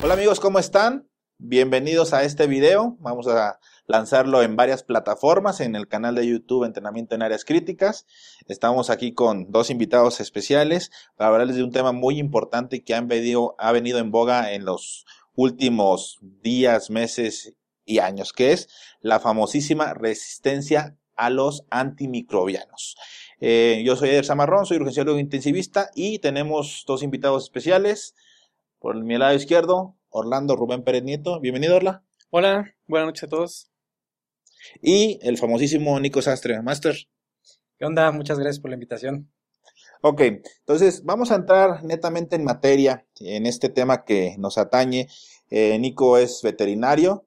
Hola amigos, ¿cómo están? Bienvenidos a este video. Vamos a lanzarlo en varias plataformas, en el canal de YouTube Entrenamiento en Áreas Críticas. Estamos aquí con dos invitados especiales para hablarles de un tema muy importante que venido, ha venido en boga en los últimos días, meses y años, que es la famosísima resistencia a los antimicrobianos. Eh, yo soy Eder Samarrón, soy urgenciólogo intensivista y tenemos dos invitados especiales. Por mi lado izquierdo, Orlando Rubén Pérez Nieto. Bienvenido, Orla. Hola, buenas noches a todos. Y el famosísimo Nico Sastre, Master. ¿Qué onda? Muchas gracias por la invitación. Ok, entonces vamos a entrar netamente en materia en este tema que nos atañe. Eh, Nico es veterinario,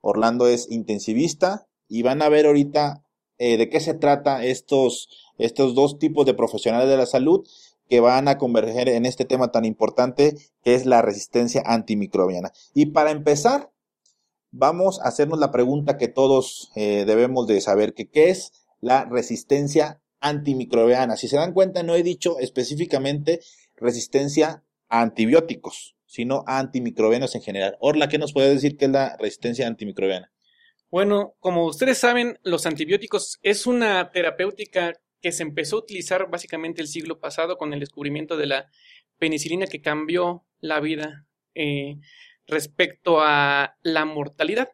Orlando es intensivista y van a ver ahorita eh, de qué se trata estos, estos dos tipos de profesionales de la salud que van a converger en este tema tan importante que es la resistencia antimicrobiana. Y para empezar, vamos a hacernos la pregunta que todos eh, debemos de saber, que qué es la resistencia antimicrobiana. Si se dan cuenta, no he dicho específicamente resistencia a antibióticos, sino a antimicrobianos en general. Orla, ¿qué nos puede decir que es la resistencia antimicrobiana? Bueno, como ustedes saben, los antibióticos es una terapéutica que se empezó a utilizar básicamente el siglo pasado con el descubrimiento de la penicilina que cambió la vida eh, respecto a la mortalidad.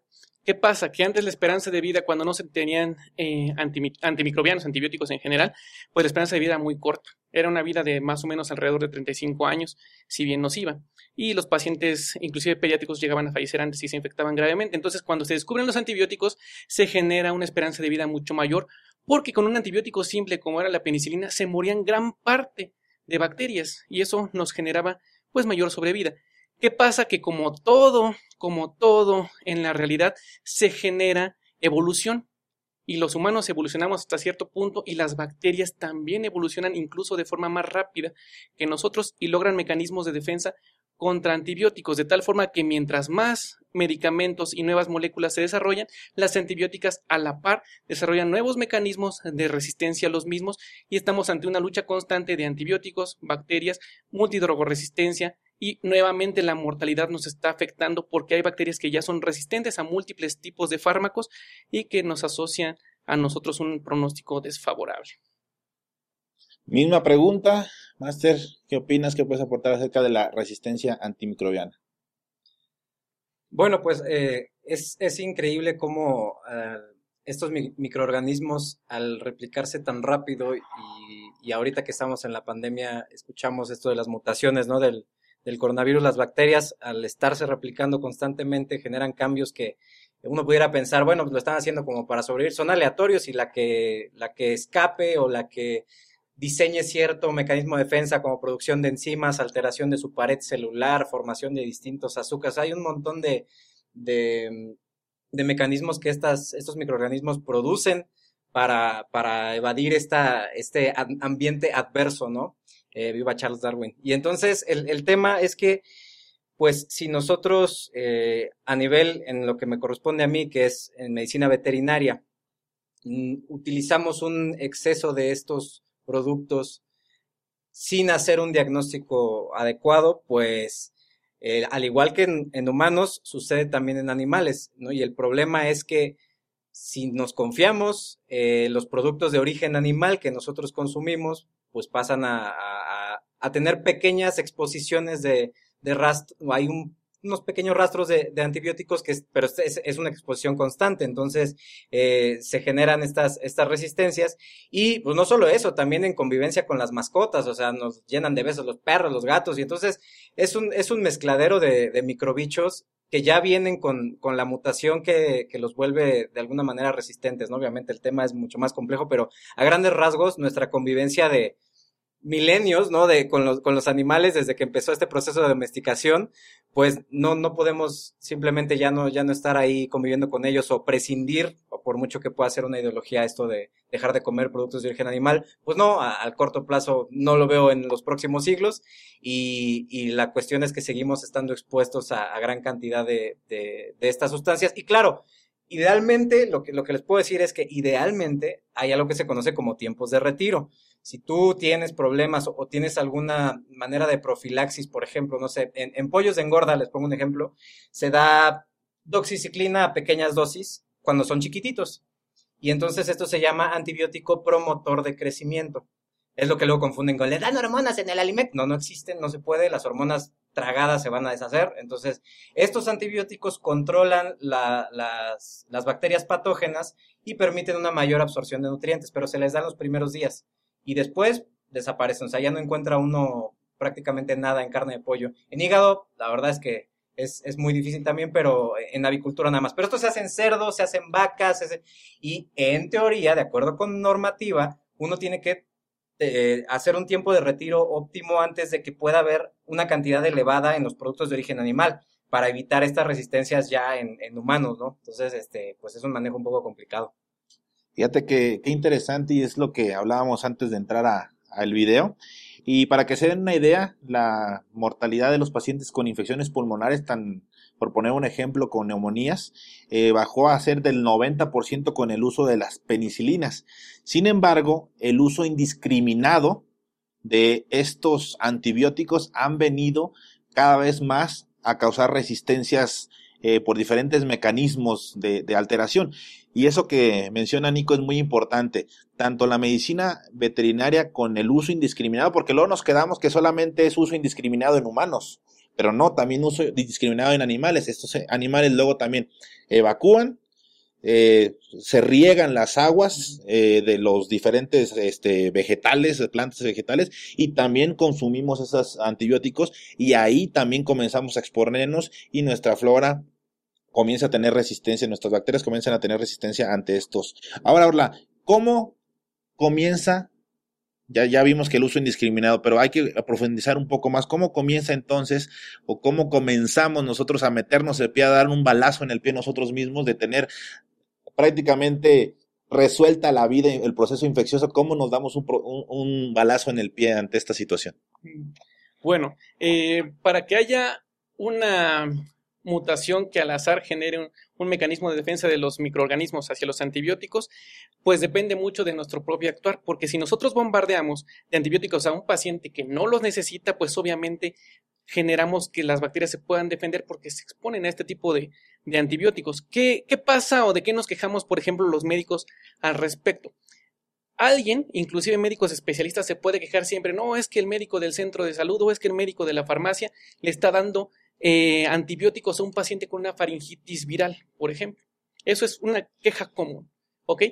¿Qué pasa? Que antes la esperanza de vida, cuando no se tenían eh, antimicrobianos, antibióticos en general, pues la esperanza de vida era muy corta. Era una vida de más o menos alrededor de 35 años, si bien nos iba. Y los pacientes, inclusive pediátricos, llegaban a fallecer antes y se infectaban gravemente. Entonces, cuando se descubren los antibióticos, se genera una esperanza de vida mucho mayor, porque con un antibiótico simple como era la penicilina, se morían gran parte de bacterias y eso nos generaba pues mayor sobrevida. ¿Qué pasa? Que como todo, como todo en la realidad, se genera evolución. Y los humanos evolucionamos hasta cierto punto y las bacterias también evolucionan incluso de forma más rápida que nosotros y logran mecanismos de defensa contra antibióticos, de tal forma que mientras más medicamentos y nuevas moléculas se desarrollan, las antibióticas a la par desarrollan nuevos mecanismos de resistencia a los mismos y estamos ante una lucha constante de antibióticos, bacterias, multidrogoresistencia y nuevamente la mortalidad nos está afectando porque hay bacterias que ya son resistentes a múltiples tipos de fármacos y que nos asocian a nosotros un pronóstico desfavorable. Misma pregunta, Master, ¿qué opinas que puedes aportar acerca de la resistencia antimicrobiana? Bueno, pues eh, es, es, increíble cómo uh, estos microorganismos, al replicarse tan rápido y, y, ahorita que estamos en la pandemia, escuchamos esto de las mutaciones, ¿no? Del, del coronavirus, las bacterias, al estarse replicando constantemente, generan cambios que uno pudiera pensar, bueno, pues lo están haciendo como para sobrevivir, son aleatorios y la que, la que escape o la que diseñe cierto mecanismo de defensa como producción de enzimas, alteración de su pared celular, formación de distintos azúcares. Hay un montón de, de, mecanismos que estas, estos microorganismos producen para, para evadir esta, este ambiente adverso, ¿no? Eh, viva Charles Darwin. Y entonces el, el, tema es que, pues si nosotros eh, a nivel, en lo que me corresponde a mí, que es en medicina veterinaria, mm, utilizamos un exceso de estos productos sin hacer un diagnóstico adecuado, pues eh, al igual que en, humanos, sucede también en animales, ¿no? Y el problema es que si nos confiamos, eh, los productos de origen animal que nosotros consumimos, pues pasan a, a, a tener pequeñas exposiciones de, de rastro, hay un, unos pequeños rastros de, antibióticos, que es, pero es, es, una exposición constante, entonces eh, se generan estas, estas resistencias. Y pues no solo eso, también en convivencia con las mascotas, o sea, nos llenan de besos los perros, los gatos. Y entonces es un, es un mezcladero de, de microbichos que ya vienen con, con la mutación que, que, los vuelve de alguna manera resistentes, ¿no? Obviamente el tema es mucho más complejo, pero a grandes rasgos nuestra convivencia de, milenios, ¿no? De, con los, con los animales desde que empezó este proceso de domesticación, pues no, no podemos simplemente ya no, ya no estar ahí conviviendo con ellos o prescindir, o por mucho que pueda ser una ideología esto de dejar de comer productos de origen animal, pues no, al corto plazo no lo veo en los próximos siglos y, y la cuestión es que seguimos estando expuestos a, a gran cantidad de, de, de estas sustancias y claro, Idealmente, lo que, lo que les puedo decir es que idealmente hay algo que se conoce como tiempos de retiro. Si tú tienes problemas o, tienes alguna manera de profilaxis, por ejemplo, no sé, en, pollos de engorda, les pongo un ejemplo, se da doxiciclina a pequeñas dosis cuando son chiquititos. Y entonces esto se llama antibiótico promotor de crecimiento. Es lo que luego confunden con, le dan hormonas en el alimento. No, no existen, no se puede, las hormonas tragadas se van a deshacer. Entonces, estos antibióticos controlan las, las bacterias patógenas y permiten una mayor absorción de nutrientes, pero se les dan los primeros días y después desaparecen. O sea, ya no encuentra uno prácticamente nada en carne de pollo. En hígado, la verdad es que es, muy difícil también, pero en avicultura nada más. Pero esto se hace en cerdos, se hace en vacas, y en teoría, de acuerdo con normativa, uno tiene que eh, hacer un tiempo de retiro óptimo antes de que pueda haber una cantidad elevada en los productos de origen animal para evitar estas resistencias ya en, en humanos, ¿no? Entonces, este, pues es un manejo un poco complicado. Fíjate que qué interesante y es lo que hablábamos antes de entrar al video. Y para que se den una idea, la mortalidad de los pacientes con infecciones pulmonares, tan, por poner un ejemplo, con neumonías, eh, bajó a ser del 90% con el uso de las penicilinas. Sin embargo, el uso indiscriminado de estos antibióticos han venido cada vez más a causar resistencias eh, por diferentes mecanismos de, alteración. Y eso que menciona Nico es muy importante, tanto la medicina veterinaria con el uso indiscriminado, porque luego nos quedamos que solamente es uso indiscriminado en humanos, pero no, también uso indiscriminado en animales. Estos animales luego también evacúan, eh, se riegan las aguas eh, de los diferentes este, vegetales, plantas vegetales, y también consumimos esos antibióticos y ahí también comenzamos a exponernos y nuestra flora comienza a tener resistencia, nuestras bacterias comienzan a tener resistencia ante estos. Ahora, Orla, ¿cómo comienza? Ya, ya vimos que el uso indiscriminado, pero hay que profundizar un poco más. ¿Cómo comienza entonces o cómo comenzamos nosotros a meternos el pie, a dar un balazo en el pie nosotros mismos, de tener prácticamente resuelta la vida, el proceso infeccioso? ¿Cómo nos damos un, un, balazo en el pie ante esta situación? Bueno, eh, para que haya una mutación que al azar genere un, mecanismo de defensa de los microorganismos hacia los antibióticos, pues depende mucho de nuestro propio actuar, porque si nosotros bombardeamos de antibióticos a un paciente que no los necesita, pues obviamente generamos que las bacterias se puedan defender porque se exponen a este tipo de, de antibióticos. ¿Qué, ¿Qué pasa o de qué nos quejamos, por ejemplo, los médicos al respecto? Alguien, inclusive médicos especialistas, se puede quejar siempre, no es que el médico del centro de salud o es que el médico de la farmacia le está dando eh, antibióticos a un paciente con una faringitis viral, por ejemplo. Eso es una queja común, ¿ok?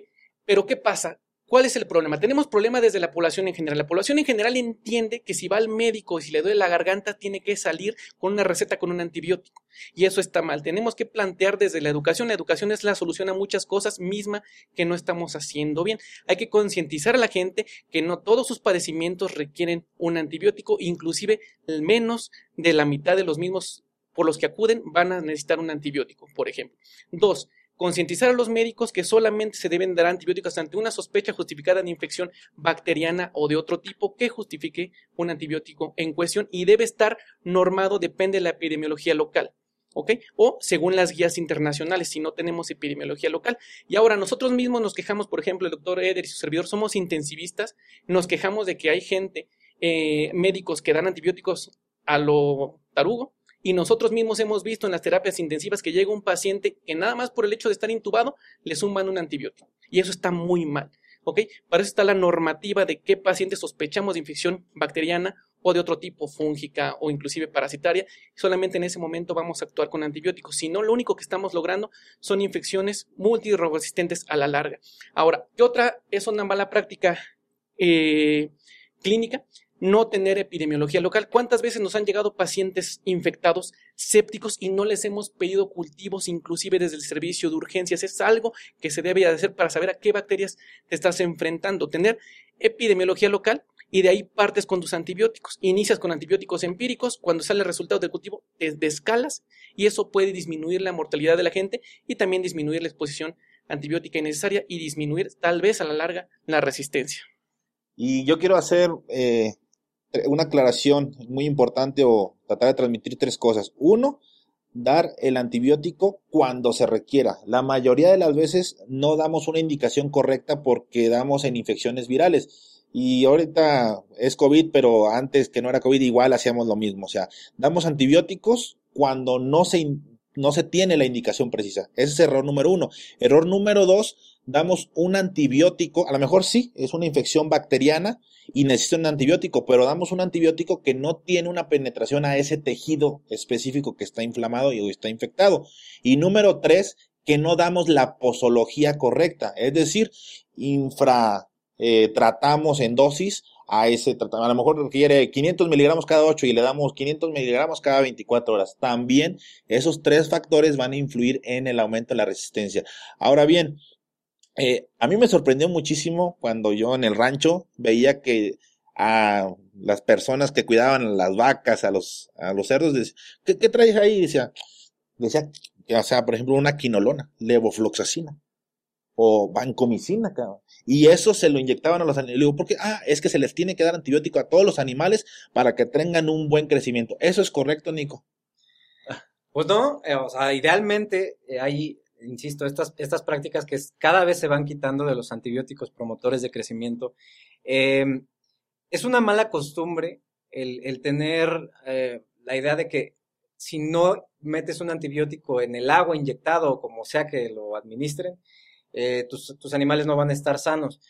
Pero ¿qué pasa? ¿Cuál es el problema? Tenemos problema desde la población en general. La población en general entiende que si va al médico y si le duele la garganta, tiene que salir con una receta con un antibiótico. Y eso está mal. Tenemos que plantear desde la educación. La educación es la solución a muchas cosas misma que no estamos haciendo bien. Hay que concientizar a la gente que no todos sus padecimientos requieren un antibiótico, inclusive menos de la mitad de los mismos por los que acuden van a necesitar un antibiótico, por ejemplo. Dos, concientizar a los médicos que solamente se deben dar antibióticos ante una sospecha justificada de infección bacteriana o de otro tipo que justifique un antibiótico en cuestión y debe estar normado, depende de la epidemiología local. ¿ok? O según las guías internacionales, si no tenemos epidemiología local. Y ahora nosotros mismos nos quejamos, por ejemplo, el doctor Eder y su servidor somos intensivistas, nos quejamos de que hay gente, eh, médicos que dan antibióticos a lo tarugo, y nosotros mismos hemos visto en las terapias intensivas que llega un paciente que nada más por el hecho de estar intubado le suman un antibiótico. Y eso está muy mal. ¿Ok? Para eso está la normativa de qué pacientes sospechamos de infección bacteriana o de otro tipo, fúngica o inclusive parasitaria. Solamente en ese momento vamos a actuar con antibióticos. Si no, lo único que estamos logrando son infecciones multiresistentes a la larga. Ahora, ¿qué otra es una mala práctica eh, clínica? No tener epidemiología local. ¿Cuántas veces nos han llegado pacientes infectados sépticos y no les hemos pedido cultivos inclusive desde el servicio de urgencias? Es algo que se debe hacer para saber a qué bacterias te estás enfrentando. Tener epidemiología local y de ahí partes con tus antibióticos. Inicias con antibióticos empíricos, cuando sale el resultado del cultivo te descalas y eso puede disminuir la mortalidad de la gente y también disminuir la exposición antibiótica innecesaria y disminuir tal vez a la larga la resistencia. Y yo quiero hacer eh, una aclaración muy importante o tratar de transmitir tres cosas. Uno, dar el antibiótico cuando se requiera. La mayoría de las veces no damos una indicación correcta porque damos en infecciones virales. y ahorita es COVID, pero antes que no era COVID igual hacíamos lo mismo. O sea, damos antibióticos cuando no se, no se tiene la indicación precisa. Ese es error número uno. Error número dos, damos un antibiótico, a lo mejor sí, es una infección bacteriana y necesita un antibiótico, pero damos un antibiótico que no tiene una penetración a ese tejido específico que está inflamado y está infectado. Y número tres, que no damos la posología correcta, es decir, infra eh, tratamos en dosis a ese tratamiento. A lo mejor requiere 500 miligramos cada 8 y le damos 500 miligramos cada 24 horas. También esos tres factores van a influir en el aumento de la resistencia. Ahora bien, eh, a mí me sorprendió muchísimo cuando yo en el rancho veía que a las personas que cuidaban las vacas, a los, a los cerdos, ¿qué, ¿qué traes ahí? Decía, decía, o sea, por ejemplo, una quinolona, levofloxacina o vancomicina, cabrón. Y eso se lo inyectaban a los animales. digo, ¿por qué? Ah, es que se les tiene que dar antibiótico a todos los animales para que tengan un buen crecimiento. ¿Eso es correcto, Nico? Pues no, eh, o sea, idealmente eh, hay, insisto, estas, estas prácticas que cada vez se van quitando de los antibióticos promotores de crecimiento. Em, es una mala costumbre el, tener eh, la idea de que si no metes un antibiótico en el agua inyectado o como sea que lo administren, eh, tus, tus, animales no van a estar sanos.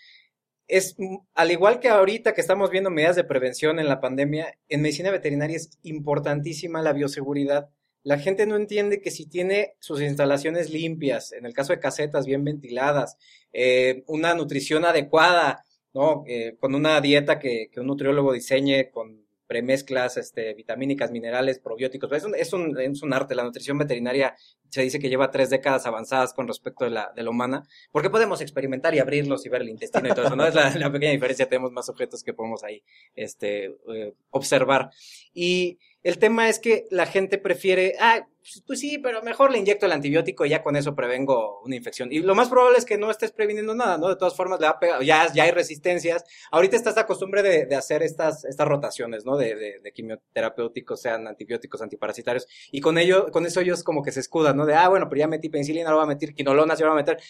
Es, al igual que ahorita que estamos viendo medidas de prevención en la pandemia, en medicina veterinaria es importantísima la bioseguridad. La gente no entiende que si tiene sus instalaciones limpias, en el caso de casetas bien ventiladas, eh, una nutrición adecuada, ¿no? Eh, con una dieta que, que un nutriólogo diseñe con premezclas este, vitamínicas, minerales, probióticos. Es un, es, un, arte. La nutrición veterinaria se dice que lleva tres décadas avanzadas con respecto de la, de la humana, porque podemos experimentar y abrirlos y ver el intestino y todo eso. No es la, pequeña diferencia, tenemos más objetos que podemos ahí este, eh, observar. Y el tema es que la gente prefiere, ah, pues, pues, sí, pero mejor le inyecto el antibiótico y ya con eso prevengo una infección. Y lo más probable es que no estés previniendo nada, ¿no? De todas formas, le va a pegar, ya, ya hay resistencias. Ahorita está esta costumbre de, hacer estas, estas rotaciones, ¿no? De, de, de, quimioterapéuticos, sean antibióticos, antiparasitarios. Y con ello, con eso ellos como que se escudan, ¿no? De, ah, bueno, pero ya metí penicilina, ahora voy a meter quinolonas, ahora voy a meter.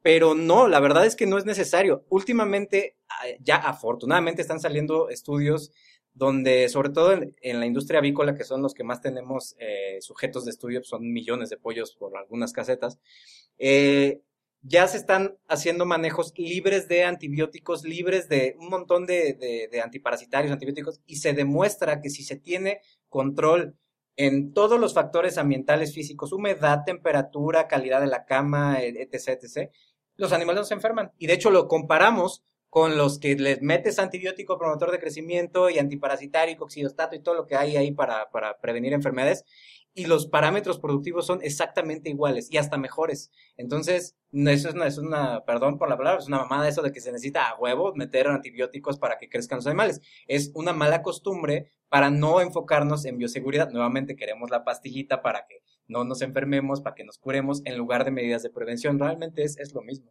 Pero no, la verdad es que no es necesario. Últimamente, ah, ya afortunadamente están saliendo estudios donde sobre todo en, la industria avícola, que son los que más tenemos eh, sujetos de estudio, son millones de pollos por algunas casetas, eh, ya se están haciendo manejos libres de antibióticos, libres de un montón de, de, antiparasitarios, antibióticos, y se demuestra que si se tiene control en todos los factores ambientales físicos, humedad, temperatura, calidad de la cama, etc., etc., los animales no se enferman. Y de hecho lo comparamos con los que les metes antibiótico promotor de crecimiento y antiparasitario y coxidostato y todo lo que hay ahí para, para prevenir enfermedades. Y los parámetros productivos son exactamente iguales y hasta mejores. Entonces, eso es una, es una, perdón por la palabra, es una mamada eso de que se necesita a huevo meter antibióticos para que crezcan los animales. Es una mala costumbre para no enfocarnos en bioseguridad. Nuevamente queremos la pastillita para que no nos enfermemos, para que nos curemos, en lugar de medidas de prevención. Realmente es, es lo mismo.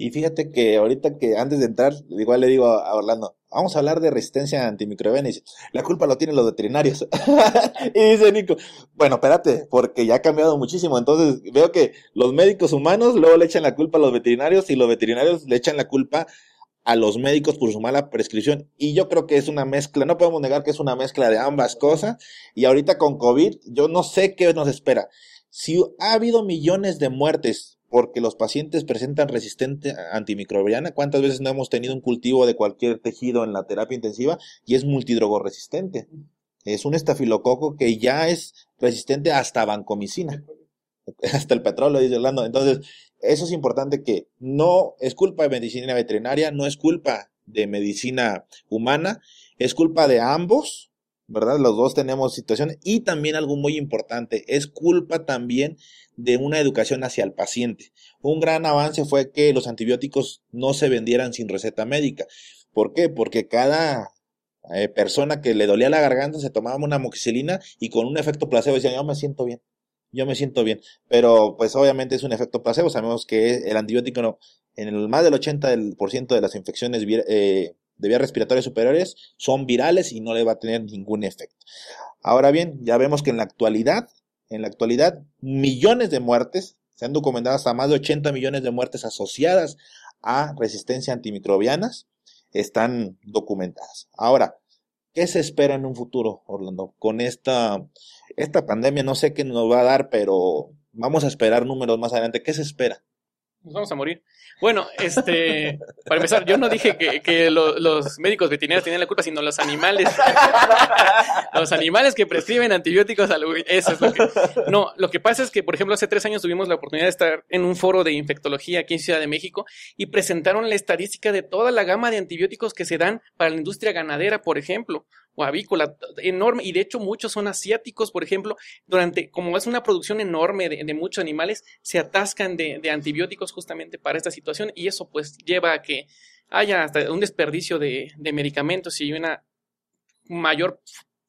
Y fíjate que ahorita que antes de entrar, igual le digo a Orlando, vamos a hablar de resistencia antimicrobiana. Y dice, la culpa lo tienen los veterinarios. y dice Nico, bueno, espérate, porque ya ha cambiado muchísimo. Entonces veo que los médicos humanos luego le echan la culpa a los veterinarios y los veterinarios le echan la culpa a los médicos por su mala prescripción. Y yo creo que es una mezcla, no podemos negar que es una mezcla de ambas cosas. Y ahorita con COVID, yo no sé qué nos espera. Si ha habido millones de muertes porque los pacientes presentan resistencia antimicrobiana. ¿Cuántas veces no hemos tenido un cultivo de cualquier tejido en la terapia intensiva y es multidrogoresistente? Es un estafilococo que ya es resistente hasta vancomicina, hasta el petróleo, dice Orlando. Entonces, eso es importante que no es culpa de medicina veterinaria, no es culpa de medicina humana, es culpa de ambos ¿verdad? Los dos tenemos situaciones y también algo muy importante, es culpa también de una educación hacia el paciente. Un gran avance fue que los antibióticos no se vendieran sin receta médica. ¿Por qué? Porque cada eh, persona que le dolía la garganta se tomaba una moxicilina y con un efecto placebo decía, yo me siento bien, yo me siento bien. Pero pues obviamente es un efecto placebo, sabemos que el antibiótico no, en el más del 80% de las infecciones eh, de vías respiratorias superiores son virales y no le va a tener ningún efecto. Ahora bien, ya vemos que en la actualidad, en la actualidad, millones de muertes, se han documentado hasta más de 80 millones de muertes asociadas a resistencia antimicrobianas. están documentadas. Ahora, ¿qué se espera en un futuro, Orlando? Con esta, esta pandemia, no sé qué nos va a dar, pero vamos a esperar números más adelante. ¿Qué se espera? Nos vamos a morir. Bueno, este, para empezar, yo no dije que, los médicos veterinarios tenían la culpa, sino los animales. los animales que prescriben antibióticos al Eso es lo que. No, lo que pasa es que, por ejemplo, hace tres años tuvimos la oportunidad de estar en un foro de infectología aquí en Ciudad de México y presentaron la estadística de toda la gama de antibióticos que se dan para la industria ganadera, por ejemplo o avícola enorme y de hecho muchos son asiáticos, por ejemplo, durante, como es una producción enorme de, muchos animales, se atascan de, antibióticos justamente para esta situación y eso pues lleva a que haya hasta un desperdicio de, de medicamentos y una mayor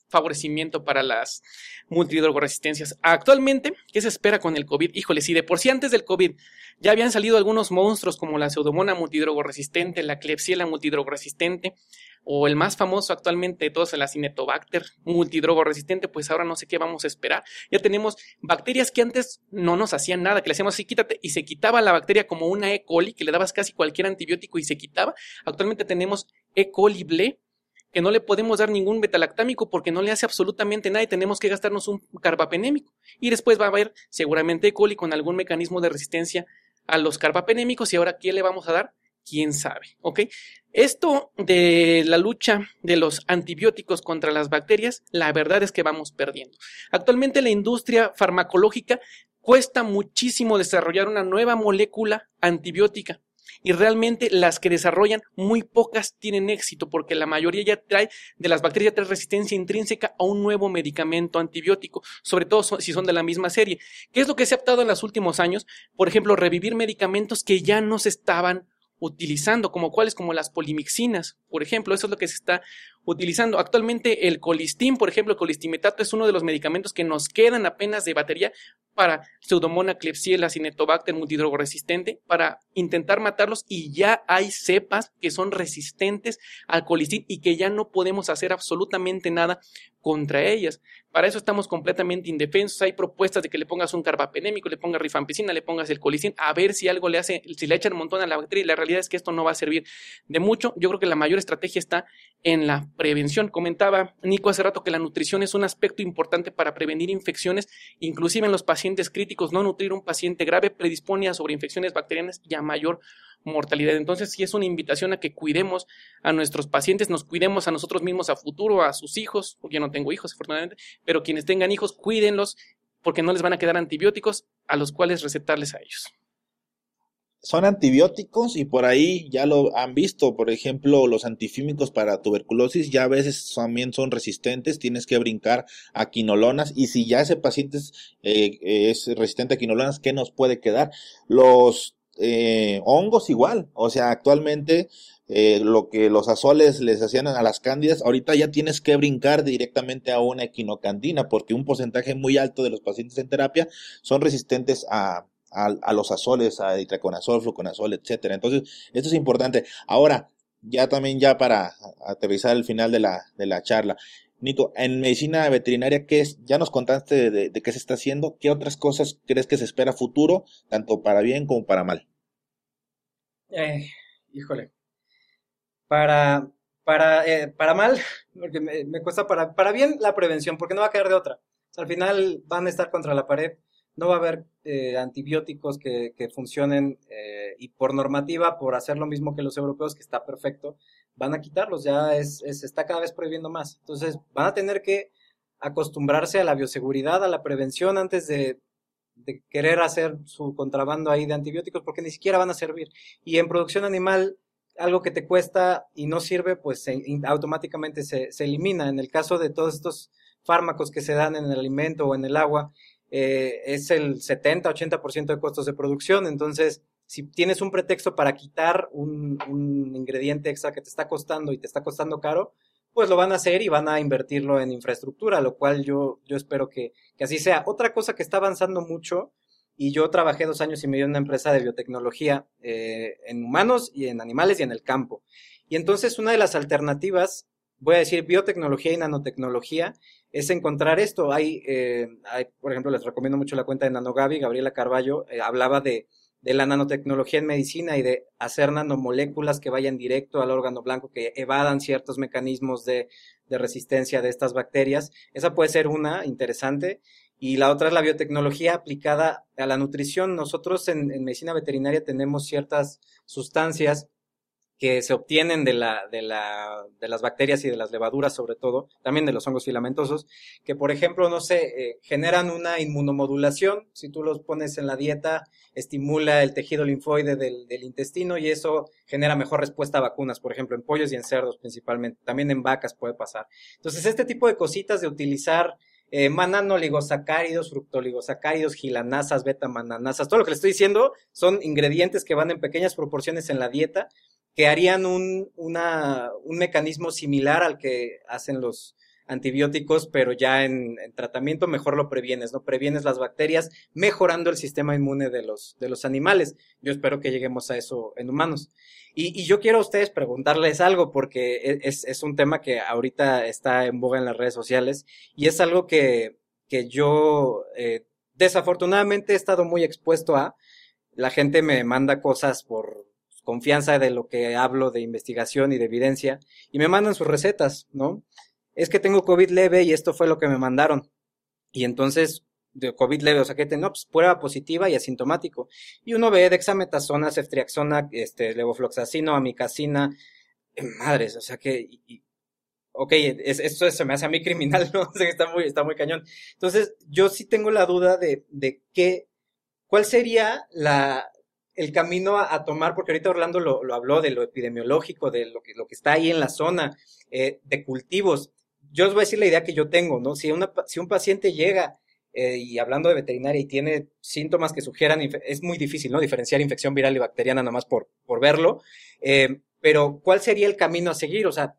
favorecimiento para las multidrogoresistencias. Actualmente, ¿qué se espera con el COVID? Híjole, si de por sí antes del COVID ya habían salido algunos monstruos como la pseudomona multidrogoresistente, la Klebsiella multidrogoresistente, o el más famoso actualmente de todos, el Acinetobacter multidrogoresistente, pues ahora no sé qué vamos a esperar. Ya tenemos bacterias que antes no nos hacían nada, que le hacíamos así, quítate, y se quitaba la bacteria como una E. coli, que le dabas casi cualquier antibiótico y se quitaba. Actualmente tenemos E. coli ble, que no le podemos dar ningún betalactámico porque no le hace absolutamente nada y tenemos que gastarnos un carbapenémico. Y después va a haber seguramente E. coli con algún mecanismo de resistencia a los carbapenémicos y ahora ¿qué le vamos a dar? quién sabe, ¿ok? Esto de la lucha de los antibióticos contra las bacterias, la verdad es que vamos perdiendo. Actualmente la industria farmacológica cuesta muchísimo desarrollar una nueva molécula antibiótica. Y realmente las que desarrollan, muy pocas tienen éxito porque la mayoría ya trae, de las bacterias trae resistencia intrínseca a un nuevo medicamento antibiótico, sobre todo si son de la misma serie. ¿Qué es lo que se ha optado en los últimos años? Por ejemplo, revivir medicamentos que ya no se estaban utilizando, como cuáles, como las polimixinas, por ejemplo, eso es lo que se está utilizando. Actualmente el colistin, por ejemplo, el colistimetato es uno de los medicamentos que nos quedan apenas de batería para Pseudomonas klebsiella, Cinetobacter multidrogoresistente, para intentar matarlos y ya hay cepas que son resistentes al colistin y que ya no podemos hacer absolutamente nada contra ellas. Para eso estamos completamente indefensos. Hay propuestas de que le pongas un carbapenémico, le pongas rifampicina, le pongas el colistin, a ver si algo le hace, si le echan un montón a la bacteria y la realidad es que esto no va a servir de mucho. Yo creo que la mayor estrategia está en la prevención. Comentaba Nico hace rato que la nutrición es un aspecto importante para prevenir infecciones, inclusive en los pacientes críticos. No nutrir un paciente grave predispone a sobreinfecciones bacterianas y a mayor mortalidad. Entonces, sí es una invitación a que cuidemos a nuestros pacientes, nos cuidemos a nosotros mismos a futuro, a sus hijos, porque yo no tengo hijos, afortunadamente, pero quienes tengan hijos, cuídenlos, porque no les van a quedar antibióticos a los cuales recetarles a ellos son antibióticos y por ahí ya lo han visto, por ejemplo, los antifímicos para tuberculosis ya a veces también son resistentes, tienes que brincar a quinolonas y si ya ese paciente es, eh, es resistente a quinolonas, ¿qué nos puede quedar? Los eh, hongos igual, o sea, actualmente eh, lo que los azoles les hacían a las cándidas, ahorita ya tienes que brincar directamente a una equinocandina porque un porcentaje muy alto de los pacientes en terapia son resistentes a, a, los azoles, a itraconazol, fluconazol, etcétera. Entonces, esto es importante. Ahora, ya también ya para aterrizar el final de la, de la charla. Nico, en medicina veterinaria, ¿qué es? Ya nos contaste de, qué se está haciendo. ¿Qué otras cosas crees que se espera futuro, tanto para bien como para mal? Eh, híjole. Para, para, eh, para mal, porque me, cuesta para, para bien la prevención, porque no va a caer de otra. al final van a estar contra la pared no va a haber eh, antibióticos que, funcionen eh, y por normativa, por hacer lo mismo que los europeos, que está perfecto, van a quitarlos, ya es, está cada vez prohibiendo más. Entonces van a tener que acostumbrarse a la bioseguridad, a la prevención antes de, querer hacer su contrabando ahí de antibióticos, porque ni siquiera van a servir. Y en producción animal, algo que te cuesta y no sirve, pues automáticamente se, se elimina. En el caso de todos estos fármacos que se dan en el alimento o en el agua, eh, es el 70-80% de costos de producción. Entonces, si tienes un pretexto para quitar un, ingrediente extra que te está costando y te está costando caro, pues lo van a hacer y van a invertirlo en infraestructura, lo cual yo, yo espero que, así sea. Otra cosa que está avanzando mucho, y yo trabajé dos años y medio en una empresa de biotecnología eh, en humanos y en animales y en el campo. Y entonces una de las alternativas, voy a decir biotecnología y nanotecnología, es encontrar esto. Hay, eh, hay, por ejemplo, les recomiendo mucho la cuenta de Nanogabi, Gabriela Carballo, eh, hablaba de, de la nanotecnología en medicina y de hacer nanomoléculas que vayan directo al órgano blanco, que evadan ciertos mecanismos de, de resistencia de estas bacterias. Esa puede ser una interesante. Y la otra es la biotecnología aplicada a la nutrición. Nosotros en, en medicina veterinaria tenemos ciertas sustancias que se obtienen de, la, de, la, de las bacterias y de las levaduras, sobre todo, también de los hongos filamentosos, que por ejemplo, no sé, eh, generan una inmunomodulación. Si tú los pones en la dieta, estimula el tejido linfoide del, del, intestino y eso genera mejor respuesta a vacunas, por ejemplo, en pollos y en cerdos principalmente. También en vacas puede pasar. Entonces, este tipo de cositas de utilizar eh, mananoligosacáridos, fructoligosacáridos, gilanasas, beta-mananasas, todo lo que le estoy diciendo son ingredientes que van en pequeñas proporciones en la dieta que harían un, un mecanismo similar al que hacen los antibióticos, pero ya en, en, tratamiento mejor lo previenes, ¿no? Previenes las bacterias mejorando el sistema inmune de los, de los animales. Yo espero que lleguemos a eso en humanos. Y, y yo quiero a ustedes preguntarles algo porque e, es, es, un tema que ahorita está en boga en las redes sociales y es algo que, que yo eh, desafortunadamente he estado muy expuesto a. La gente me manda cosas por confianza de lo que hablo de investigación y de evidencia, y me mandan sus recetas, ¿no? Es que tengo COVID leve y esto fue lo que me mandaron. Y entonces, de COVID leve, o sea, que te, no, pues prueba positiva y asintomático. Y uno ve dexametasona, ceftriaxona, este, levofloxacino, amicacina, eh, madres, o sea que, y, ok, es, esto se me hace a mí criminal, ¿no? O sea, está muy, está muy cañón. Entonces, yo sí tengo la duda de, de qué, cuál sería la, el camino a, tomar, porque ahorita Orlando lo, habló de lo epidemiológico, de lo que, lo que está ahí en la zona, eh, de cultivos. Yo os voy a decir la idea que yo tengo, ¿no? Si, una, si un paciente llega eh, y hablando de veterinaria y tiene síntomas que sugieran, es muy difícil, ¿no? Diferenciar infección viral y bacteriana nada más por, por verlo. Eh, pero, ¿cuál sería el camino a seguir? O sea,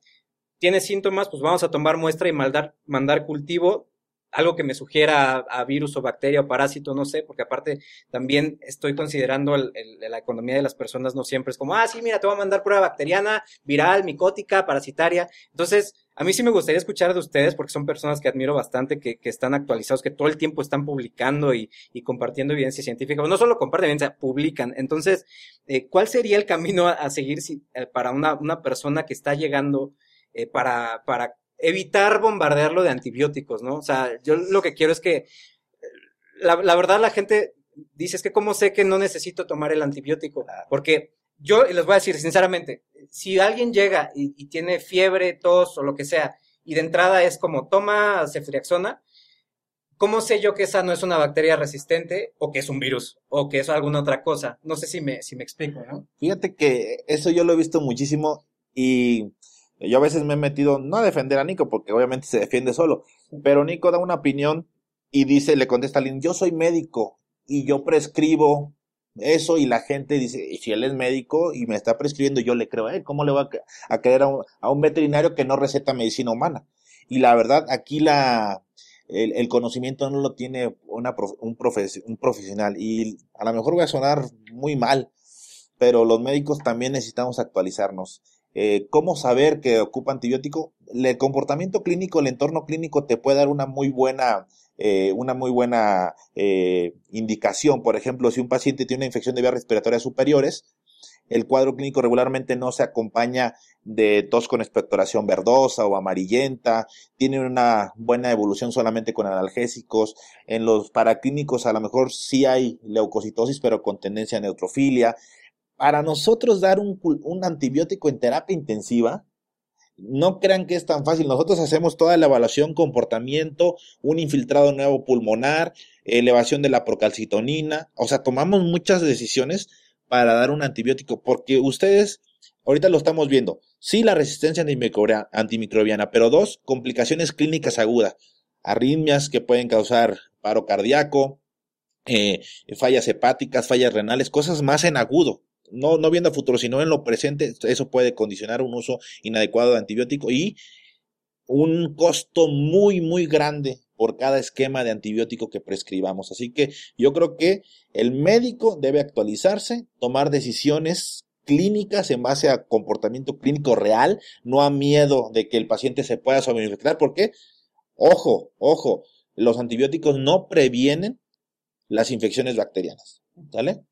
tiene síntomas, pues vamos a tomar muestra y mandar cultivo algo que me sugiera a, virus o bacteria o parásito, no sé, porque aparte también estoy considerando la economía de las personas, no siempre es como, ah, sí, mira, te voy a mandar prueba bacteriana, viral, micótica, parasitaria. Entonces, a mí sí me gustaría escuchar de ustedes porque son personas que admiro bastante, que, están actualizados, que todo el tiempo están publicando y, compartiendo evidencia científica. No solo comparten evidencia, publican. Entonces, eh, ¿cuál sería el camino a, seguir eh, para una, una persona que está llegando eh, para, para evitar bombardearlo de antibióticos, ¿no? O sea, yo lo que quiero es que, la, la verdad la gente dice, es que cómo sé que no necesito tomar el antibiótico, porque yo les voy a decir sinceramente, si alguien llega y, y, tiene fiebre, tos o lo que sea, y de entrada es como toma ceftriaxona, ¿cómo sé yo que esa no es una bacteria resistente o que es un virus o que es alguna otra cosa? No sé si me, si me explico, ¿no? Fíjate que eso yo lo he visto muchísimo y yo a veces me he metido, no a defender a Nico, porque obviamente se defiende solo, pero Nico da una opinión y dice, le contesta a alguien, yo soy médico y yo prescribo eso y la gente dice, y si él es médico y me está prescribiendo, yo le creo a él, ¿cómo le va a, a creer a un, a un, veterinario que no receta medicina humana? Y la verdad, aquí la, el, el conocimiento no lo tiene una, un, profes, un profesional y a lo mejor voy a sonar muy mal, pero los médicos también necesitamos actualizarnos eh, cómo saber que ocupa antibiótico. El comportamiento clínico, el entorno clínico te puede dar una muy buena, eh, una muy buena eh, indicación. Por ejemplo, si un paciente tiene una infección de vías respiratorias superiores, el cuadro clínico regularmente no se acompaña de tos con expectoración verdosa o amarillenta, tiene una buena evolución solamente con analgésicos. En los paraclínicos a lo mejor sí hay leucocitosis, pero con tendencia a neutrofilia para nosotros dar un, un, antibiótico en terapia intensiva, no crean que es tan fácil. Nosotros hacemos toda la evaluación, comportamiento, un infiltrado nuevo pulmonar, elevación de la procalcitonina. O sea, tomamos muchas decisiones para dar un antibiótico, porque ustedes, ahorita lo estamos viendo, sí la resistencia antimicrobiana, pero dos, complicaciones clínicas agudas, arritmias que pueden causar paro cardíaco, eh, fallas hepáticas, fallas renales, cosas más en agudo no, no viendo a futuro, sino en lo presente, eso puede condicionar un uso inadecuado de antibiótico y un costo muy, muy grande por cada esquema de antibiótico que prescribamos. Así que yo creo que el médico debe actualizarse, tomar decisiones clínicas en base a comportamiento clínico real, no a miedo de que el paciente se pueda sobreinfectar, porque, ojo, ojo, los antibióticos no previenen las infecciones bacterianas. ¿Vale?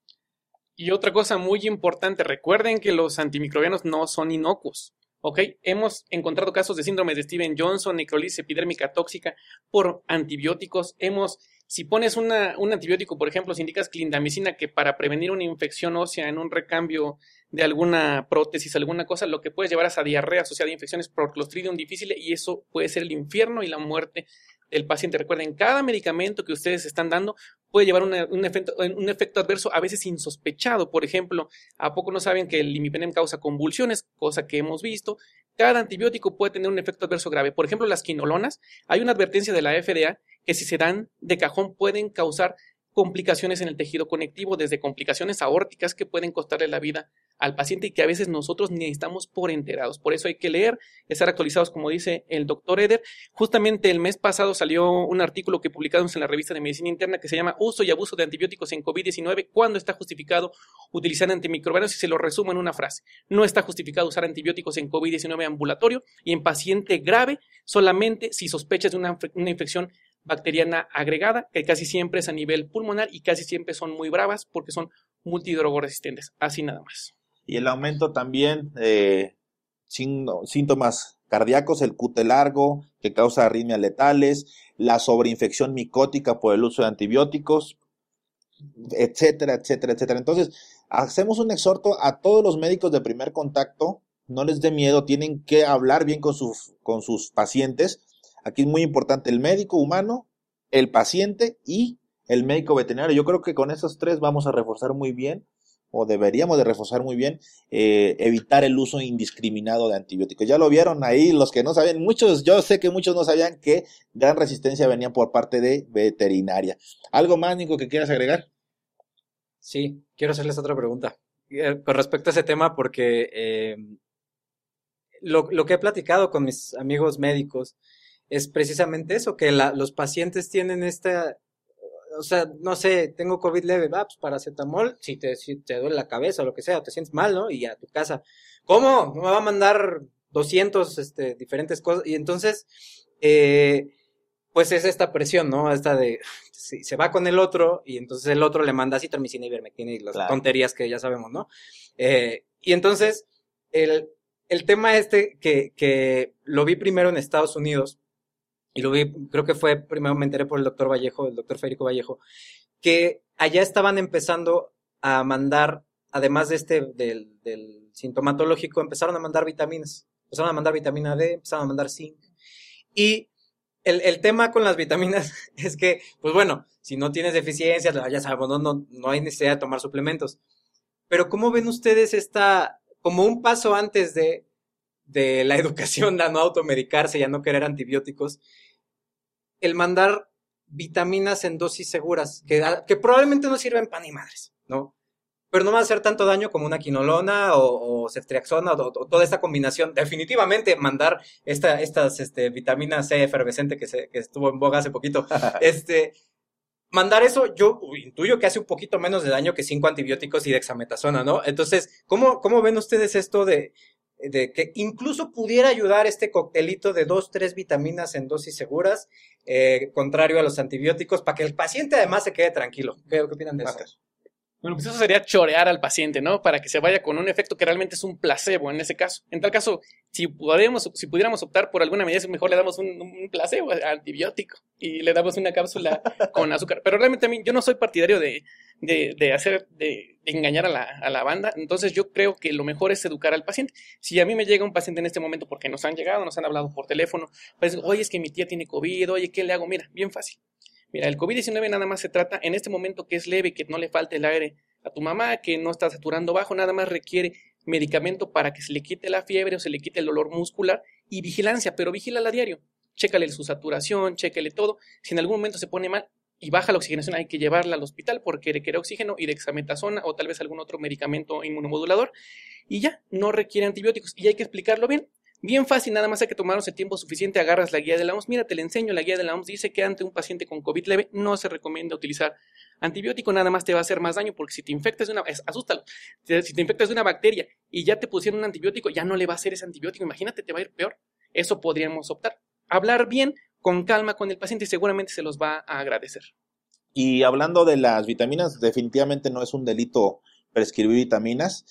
Y otra cosa muy importante, recuerden que los antimicrobianos no son inocuos. ¿ok? Hemos encontrado casos de síndrome de Steven Johnson, necrolisis epidérmica tóxica por antibióticos. Hemos, si pones un antibiótico, por ejemplo, si indicas clindamicina, que para prevenir una infección ósea en un recambio de alguna prótesis, alguna cosa, lo que puedes llevar es a diarrea asociada a infecciones por Clostridium difficile y eso puede ser el infierno y la muerte del paciente. Recuerden, cada medicamento que ustedes están dando puede llevar un, efecto, un, efecto, adverso a veces insospechado. Por ejemplo, ¿a poco no saben que el imipenem causa convulsiones? Cosa que hemos visto. Cada antibiótico puede tener un efecto adverso grave. Por ejemplo, las quinolonas. Hay una advertencia de la FDA que si se dan de cajón pueden causar complicaciones en el tejido conectivo, desde complicaciones aórticas que pueden costarle la vida al paciente y que a veces nosotros ni estamos por enterados. Por eso hay que leer, estar actualizados, como dice el doctor Eder. Justamente el mes pasado salió un artículo que publicamos en la revista de Medicina Interna que se llama Uso y abuso de antibióticos en COVID-19, ¿cuándo está justificado utilizar antimicrobianos? Y se lo resumo en una frase. No está justificado usar antibióticos en COVID-19 ambulatorio y en paciente grave solamente si sospechas de una, una infección bacteriana agregada, que casi siempre es a nivel pulmonar y casi siempre son muy bravas porque son multidrogoresistentes. Así nada más. Y el aumento también de síntomas cardíacos, el cute largo, que causa arritmias letales, la sobreinfección micótica por el uso de antibióticos, etcétera, etcétera, etcétera. Entonces, hacemos un exhorto a todos los médicos de primer contacto, no les dé miedo, tienen que hablar bien con sus, con sus pacientes Aquí es muy importante el médico humano, el paciente y el médico veterinario. Yo creo que con esos tres vamos a reforzar muy bien o deberíamos de reforzar muy bien, eh, evitar el uso indiscriminado de antibióticos. Ya lo vieron ahí, los que no sabían, muchos, yo sé que muchos no sabían que gran resistencia venía por parte de veterinaria. ¿Algo más, Nico, que quieras agregar? Sí, quiero hacerles otra pregunta eh, con respecto a ese tema porque eh, lo, lo, que he platicado con mis amigos médicos es precisamente eso, que los pacientes tienen esta, o sea, no sé, tengo COVID leve, va, pues paracetamol, si te, si te duele la cabeza o lo que sea, o te sientes mal, ¿no? Y a tu casa, ¿cómo? Me va a mandar 200 este, diferentes cosas. Y entonces, eh, pues es esta presión, ¿no? Esta de, si se va con el otro y entonces el otro le manda citromicina, ivermectina y las tonterías que ya sabemos, ¿no? Eh, y entonces, el, el tema este que, que lo vi primero en Estados Unidos, y lo vi, creo que fue, primero me enteré por el doctor Vallejo, el doctor Federico Vallejo, que allá estaban empezando a mandar, además de este, del, del sintomatológico, empezaron a mandar vitaminas, empezaron a mandar vitamina D, empezaron a mandar zinc. Y el, el, tema con las vitaminas es que, pues bueno, si no tienes deficiencias, ya sabemos, no, no, no hay necesidad de tomar suplementos. Pero ¿cómo ven ustedes esta, como un paso antes de, de la educación de no automedicarse y a no querer antibióticos, el mandar vitaminas en dosis seguras, que, que probablemente no sirven pan ni madres, ¿no? Pero no va a hacer tanto daño como una quinolona o, o ceftriaxona o, toda esta combinación. Definitivamente mandar esta, estas este, vitaminas C efervescente que, se, que estuvo en boga hace poquito, este, mandar eso, yo intuyo que hace un poquito menos de daño que cinco antibióticos y dexametasona, ¿no? Entonces, ¿cómo, cómo ven ustedes esto de, de que incluso pudiera ayudar este coctelito de dos, tres vitaminas en dosis seguras, eh, contrario a los antibióticos, para que el paciente además se quede tranquilo. ¿Qué, opinan de eso? Bueno, pues eso sería chorear al paciente, ¿no? Para que se vaya con un efecto que realmente es un placebo en ese caso. En tal caso, si, podemos, si pudiéramos optar por alguna medida, mejor le damos un, un placebo antibiótico y le damos una cápsula con azúcar. Pero realmente a mí, yo no soy partidario de, de, de hacer, de, engañar a la, a la, banda. Entonces yo creo que lo mejor es educar al paciente. Si a mí me llega un paciente en este momento porque nos han llegado, nos han hablado por teléfono, pues, oye, es que mi tía tiene COVID, oye, ¿qué le hago? Mira, bien fácil. Mira, el COVID-19 nada más se trata en este momento que es leve, que no le falte el aire a tu mamá, que no está saturando bajo, nada más requiere medicamento para que se le quite la fiebre o se le quite el dolor muscular y vigilancia, pero vigílala a diario. Chécale su saturación, chécale todo. Si en algún momento se pone mal, y baja la oxigenación, hay que llevarla al hospital porque requiere oxígeno y dexametasona o tal vez algún otro medicamento inmunomodulador. Y ya, no requiere antibióticos. Y hay que explicarlo bien. Bien fácil, nada más hay que tomarnos el tiempo suficiente, agarras la guía de la OMS, mira, te le enseño, la guía de la OMS dice que ante un paciente con COVID leve no se recomienda utilizar antibiótico, nada más te va a hacer más daño, porque si te infectas de una, asústalo, si te infectas de una bacteria y ya te pusieron un antibiótico, ya no le va a hacer ese antibiótico, imagínate, te va a ir peor. Eso podríamos optar. Hablar bien, con calma con el paciente y seguramente se los va a agradecer. Y hablando de las vitaminas, definitivamente no es un delito prescribir vitaminas,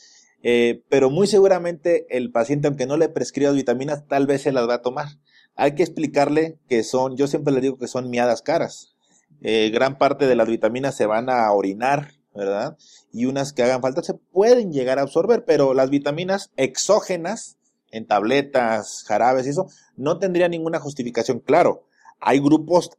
eh, pero muy seguramente el paciente, aunque no le prescriba vitaminas, tal vez se las va a tomar. Hay que explicarle que son, yo siempre le digo que son miadas caras. Eh, gran parte de las vitaminas se van a orinar, ¿verdad? Y unas que hagan falta se pueden llegar a absorber, pero las vitaminas exógenas, en tabletas, jarabes y eso, no tendría ninguna justificación. Claro, hay grupos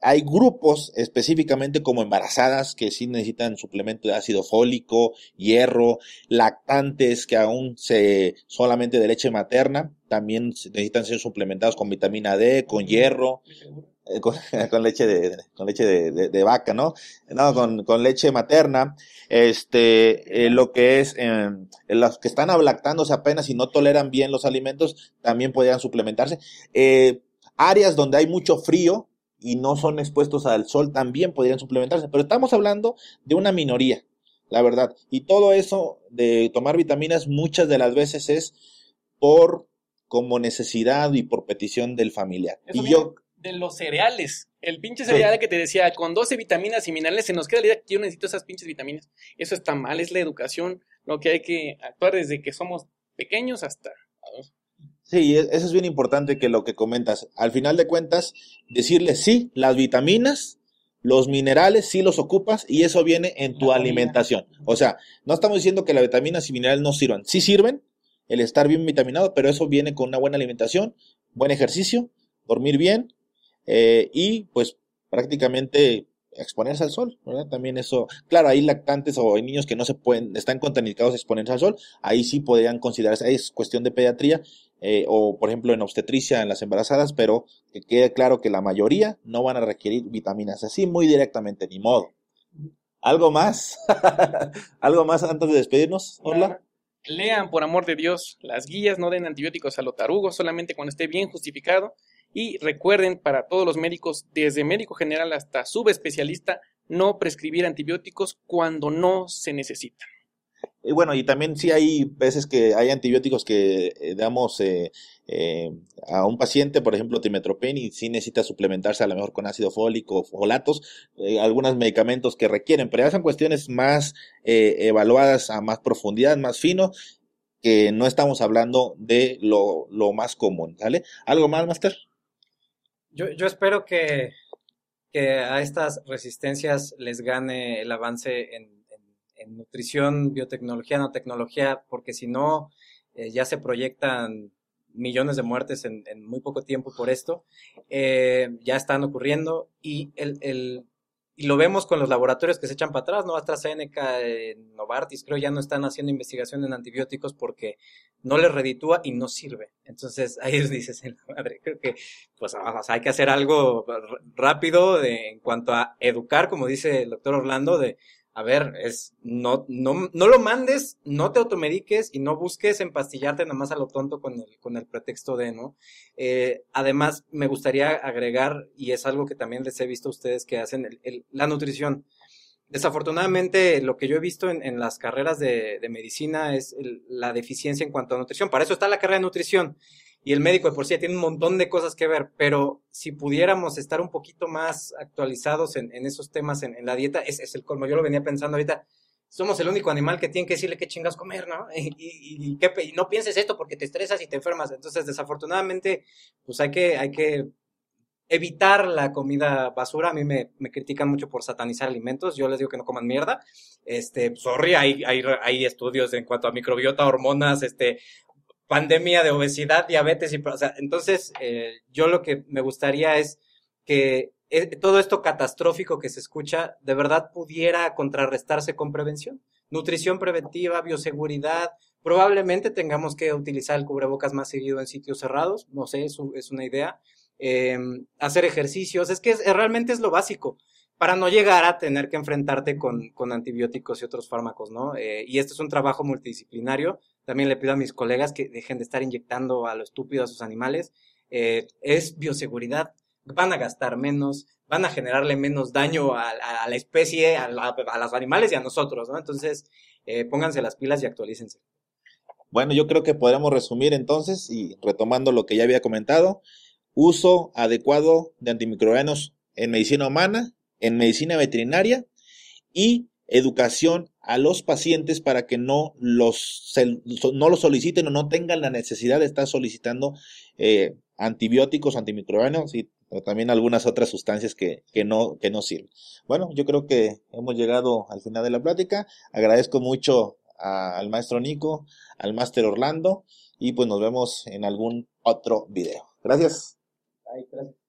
hay grupos específicamente como embarazadas que sí necesitan suplemento de ácido fólico, hierro, lactantes que aún se solamente de leche materna, también necesitan ser suplementados con vitamina D, con hierro, eh, con, leche de con leche de, vaca, ¿no? No, con, con leche materna, este, eh, lo que es eh, los que están lactándose apenas y no toleran bien los alimentos, también podrían suplementarse. áreas donde hay mucho frío, y no son expuestos al sol también podrían suplementarse, pero estamos hablando de una minoría, la verdad. Y todo eso de tomar vitaminas muchas de las veces es por como necesidad y por petición del familiar. y yo de los cereales, el pinche cereal que te decía con 12 vitaminas y minerales se nos queda la idea que yo necesito esas pinches vitaminas. Eso está mal, es la educación, lo que hay que actuar desde que somos pequeños hasta Sí, e, eso es bien importante que lo que comentas. Al final de cuentas, decirle sí, las vitaminas, los minerales sí los ocupas y eso viene en tu alimentación. O sea, no estamos diciendo que las vitaminas y minerales no sirvan. Sí sirven, el estar bien vitaminado, pero eso viene con una buena alimentación, buen ejercicio, dormir bien eh, y pues prácticamente exponerse al sol, ¿verdad? También eso, claro, hay lactantes o hay niños que no se pueden, están contraindicados a exponerse al sol, ahí sí podrían considerarse, es cuestión de pediatría, eh, o por ejemplo en obstetricia en las embarazadas, pero que quede claro que la mayoría no van a requerir vitaminas así muy directamente, ni modo. ¿Algo más? ¿Algo más antes de despedirnos? Hola. Lean, por amor de Dios, las guías, no den antibióticos a lo tarugo, solamente cuando esté bien justificado y recuerden, para todos los médicos, desde médico general hasta subespecialista, no prescribir antibióticos cuando no se necesitan. Y bueno, y también sí hay veces que hay antibióticos que eh, damos eh, eh, a un paciente, por ejemplo, timetropén, y sí necesita suplementarse a lo mejor con ácido fólico o folatos, algunos medicamentos que requieren, pero ya son cuestiones más evaluadas a más profundidad, más fino, que no estamos hablando de lo, lo más común, ¿sale? ¿Algo más, Master? Yo, yo espero que, que, a estas resistencias les gane el avance en, en, nutrición, biotecnología, nanotecnología, porque si no, eh, ya se proyectan millones de muertes en, en muy poco tiempo por esto. Eh, ya están ocurriendo y el, el y lo vemos con los laboratorios que se echan para atrás, ¿no? AstraZeneca, eh, Novartis, creo ya no están haciendo investigación en antibióticos porque no les reditúa y no sirve. Entonces, ahí dices, madre, creo que pues hay que hacer algo rápido en cuanto a educar, como dice el doctor Orlando, de a ver, es, no, no, no lo mandes, no te automediques y no busques empastillarte nada más a lo tonto con el, con el pretexto de, ¿no? Eh, además, me gustaría agregar, y es algo que también les he visto a ustedes que hacen, el, la nutrición. Desafortunadamente, lo que yo he visto en, las carreras de, de medicina es la deficiencia en cuanto a nutrición. Para eso está la carrera de nutrición y el médico de por sí tiene un montón de cosas que ver, pero si pudiéramos estar un poquito más actualizados en, esos temas en, la dieta, es, es, el colmo. Yo lo venía pensando ahorita, somos el único animal que tiene que decirle qué chingas comer, ¿no? Y, y, y, no pienses esto porque te estresas y te enfermas. Entonces, desafortunadamente, pues hay que, hay que evitar la comida basura. A mí me, me, critican mucho por satanizar alimentos. Yo les digo que no coman mierda. Este, sorry, hay, hay, hay estudios en cuanto a microbiota, hormonas, este, pandemia de obesidad, diabetes y, o sea, entonces eh, yo lo que me gustaría es que eh, todo esto catastrófico que se escucha de verdad pudiera contrarrestarse con prevención. Nutrición preventiva, bioseguridad, probablemente tengamos que utilizar el cubrebocas más seguido en sitios cerrados, no sé, es, es una idea. Eh, hacer ejercicios, es que realmente es lo básico para no llegar a tener que enfrentarte con, con antibióticos y otros fármacos, ¿no? Eh, y este es un trabajo multidisciplinario. También le pido a mis colegas que dejen de estar inyectando a lo estúpido a sus animales. Eh, es bioseguridad. Van a gastar menos, van a generarle menos daño a, la especie, a, a, los animales y a nosotros, ¿no? Entonces, eh, pónganse las pilas y actualícense. Bueno, yo creo que podremos resumir entonces y retomando lo que ya había comentado, uso adecuado de antimicrobianos en medicina humana en medicina veterinaria y educación a los pacientes para que no los, no los soliciten o no tengan la necesidad de estar solicitando eh, antibióticos, antimicrobianos y también algunas otras sustancias que, que, no, que no sirven. Bueno, yo creo que hemos llegado al final de la plática. Agradezco mucho al maestro Nico, al máster Orlando y pues nos vemos en algún otro video. Gracias. gracias.